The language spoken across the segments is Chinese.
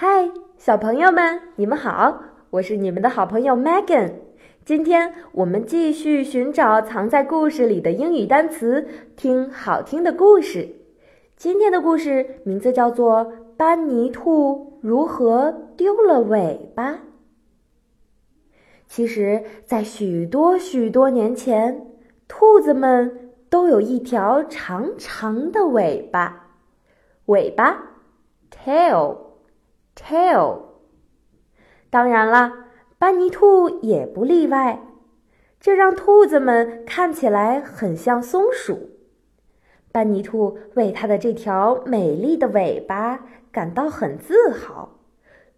嗨，小朋友们，你们好！我是你们的好朋友 Megan。今天我们继续寻找藏在故事里的英语单词，听好听的故事。今天的故事名字叫做《班尼兔如何丢了尾巴》。其实，在许多许多年前，兔子们都有一条长长的尾巴，尾巴 tail。tail，当然了，班尼兔也不例外，这让兔子们看起来很像松鼠。班尼兔为它的这条美丽的尾巴感到很自豪，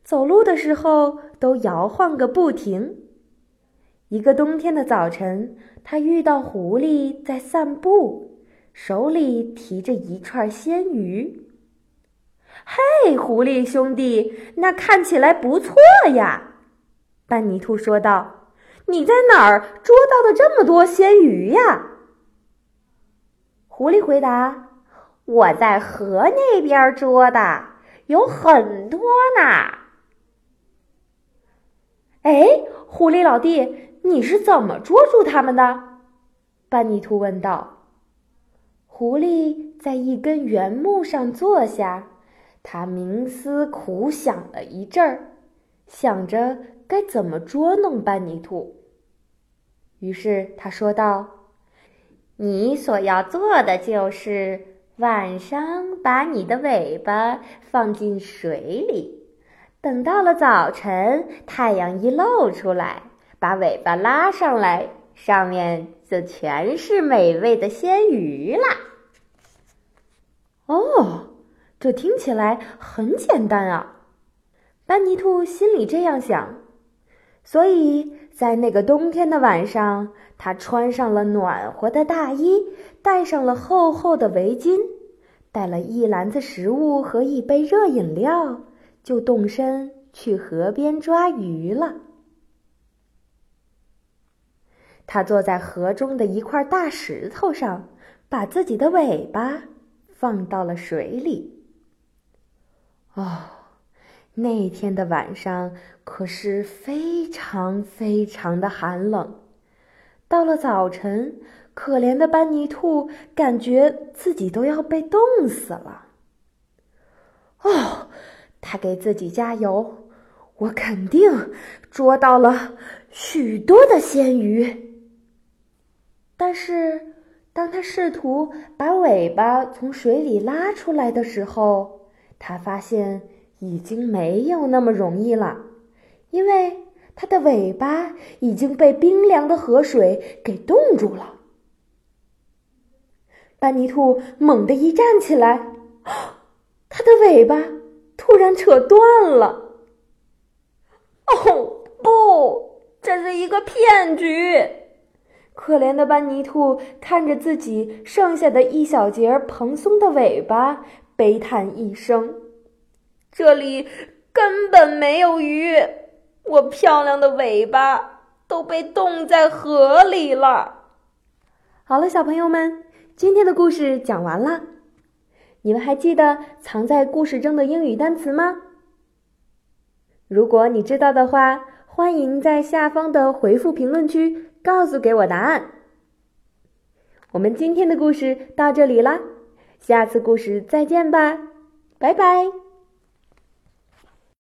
走路的时候都摇晃个不停。一个冬天的早晨，他遇到狐狸在散步，手里提着一串鲜鱼。嘿，狐狸兄弟，那看起来不错呀！班尼兔说道：“你在哪儿捉到的这么多鲜鱼呀？”狐狸回答：“我在河那边捉的，有很多呢。”哎，狐狸老弟，你是怎么捉住它们的？班尼兔问道。狐狸在一根圆木上坐下。他冥思苦想了一阵儿，想着该怎么捉弄班尼兔。于是他说道：“你所要做的就是晚上把你的尾巴放进水里，等到了早晨，太阳一露出来，把尾巴拉上来，上面就全是美味的鲜鱼啦。”哦。这听起来很简单啊，班尼兔心里这样想。所以在那个冬天的晚上，他穿上了暖和的大衣，戴上了厚厚的围巾，带了一篮子食物和一杯热饮料，就动身去河边抓鱼了。他坐在河中的一块大石头上，把自己的尾巴放到了水里。哦，那天的晚上可是非常非常的寒冷。到了早晨，可怜的班尼兔感觉自己都要被冻死了。哦，他给自己加油，我肯定捉到了许多的鲜鱼。但是，当他试图把尾巴从水里拉出来的时候，他发现已经没有那么容易了，因为它的尾巴已经被冰凉的河水给冻住了。班尼兔猛地一站起来，它的尾巴突然扯断了。哦，不，这是一个骗局！可怜的班尼兔看着自己剩下的一小截蓬松的尾巴。悲叹一声：“这里根本没有鱼，我漂亮的尾巴都被冻在河里了。”好了，小朋友们，今天的故事讲完了。你们还记得藏在故事中的英语单词吗？如果你知道的话，欢迎在下方的回复评论区告诉给我答案。我们今天的故事到这里啦。下次故事再见吧，拜拜。